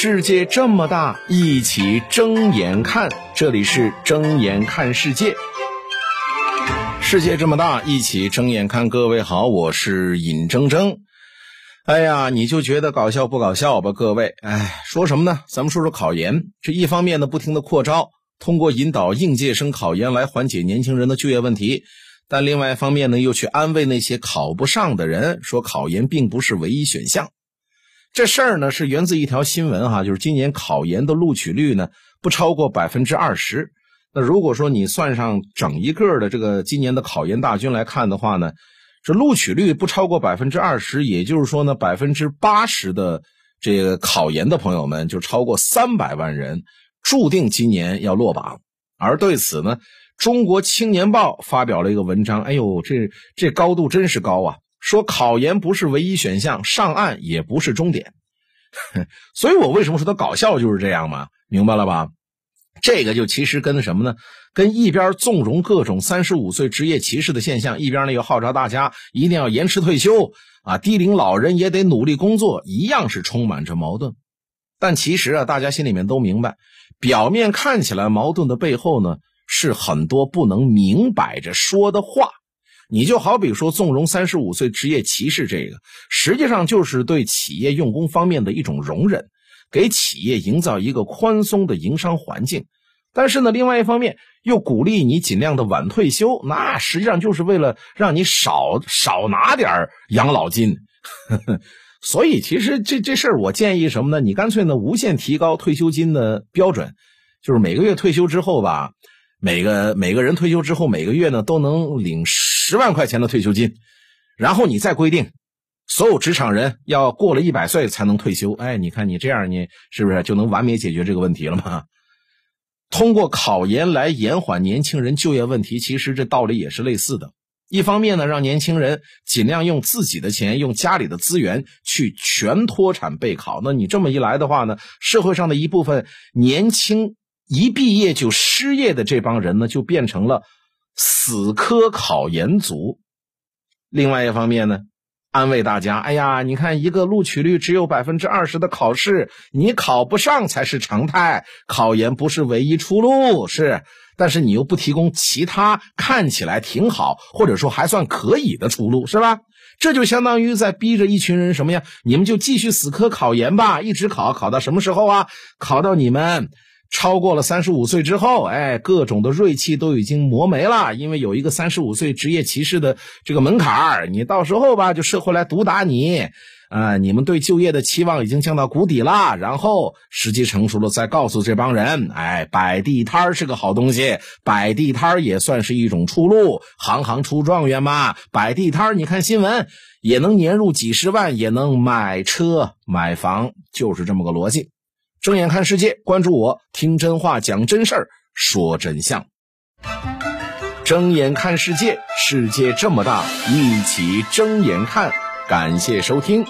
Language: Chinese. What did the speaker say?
世界这么大，一起睁眼看。这里是睁眼看世界。世界这么大，一起睁眼看。各位好，我是尹铮铮。哎呀，你就觉得搞笑不搞笑吧？各位，哎，说什么呢？咱们说说考研。这一方面呢，不停的扩招，通过引导应届生考研来缓解年轻人的就业问题；但另外一方面呢，又去安慰那些考不上的人，说考研并不是唯一选项。这事儿呢是源自一条新闻哈，就是今年考研的录取率呢不超过百分之二十。那如果说你算上整一个的这个今年的考研大军来看的话呢，这录取率不超过百分之二十，也就是说呢百分之八十的这个考研的朋友们就超过三百万人，注定今年要落榜。而对此呢，中国青年报发表了一个文章，哎呦，这这高度真是高啊！说考研不是唯一选项，上岸也不是终点，所以我为什么说它搞笑就是这样嘛？明白了吧？这个就其实跟什么呢？跟一边纵容各种三十五岁职业歧视的现象，一边呢又号召大家一定要延迟退休啊，低龄老人也得努力工作，一样是充满着矛盾。但其实啊，大家心里面都明白，表面看起来矛盾的背后呢，是很多不能明摆着说的话。你就好比说纵容三十五岁职业歧视，这个实际上就是对企业用工方面的一种容忍，给企业营造一个宽松的营商环境。但是呢，另外一方面又鼓励你尽量的晚退休，那实际上就是为了让你少少拿点养老金。所以其实这这事儿，我建议什么呢？你干脆呢无限提高退休金的标准，就是每个月退休之后吧，每个每个人退休之后每个月呢都能领。十万块钱的退休金，然后你再规定，所有职场人要过了一百岁才能退休。哎，你看你这样，你是不是就能完美解决这个问题了吗？通过考研来延缓年轻人就业问题，其实这道理也是类似的。一方面呢，让年轻人尽量用自己的钱、用家里的资源去全脱产备考。那你这么一来的话呢，社会上的一部分年轻一毕业就失业的这帮人呢，就变成了。死磕考研族，另外一方面呢，安慰大家：哎呀，你看一个录取率只有百分之二十的考试，你考不上才是常态。考研不是唯一出路，是，但是你又不提供其他看起来挺好或者说还算可以的出路，是吧？这就相当于在逼着一群人什么呀？你们就继续死磕考研吧，一直考，考到什么时候啊？考到你们。超过了三十五岁之后，哎，各种的锐气都已经磨没了，因为有一个三十五岁职业歧视的这个门槛儿，你到时候吧，就社会来毒打你，啊，你们对就业的期望已经降到谷底了。然后时机成熟了，再告诉这帮人，哎，摆地摊是个好东西，摆地摊也算是一种出路，行行出状元嘛。摆地摊你看新闻也能年入几十万，也能买车买房，就是这么个逻辑。睁眼看世界，关注我，听真话，讲真事儿，说真相。睁眼看世界，世界这么大，一起睁眼看。感谢收听。